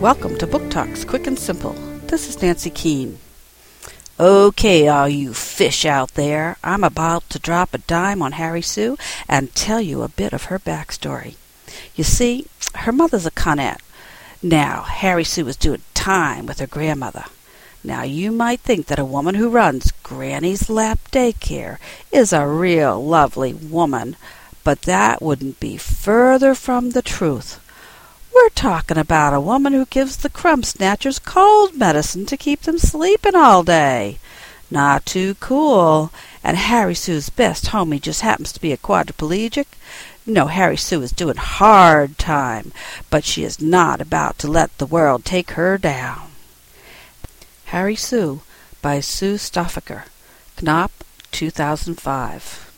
Welcome to Book Talks Quick and Simple. This is Nancy Keene. Okay, all you fish out there, I'm about to drop a dime on Harry Sue and tell you a bit of her backstory. You see, her mother's a Connet. Now, Harry Sue was doing time with her grandmother. Now, you might think that a woman who runs Granny's Lap Daycare is a real lovely woman, but that wouldn't be further from the truth. We're talking about a woman who gives the crumb snatchers cold medicine to keep them sleeping all day. Not too cool. And Harry Sue's best homie just happens to be a quadriplegic. No, Harry Sue is doing hard time, but she is not about to let the world take her down. Harry Sue by Sue Stauffacher. Knopf, 2005.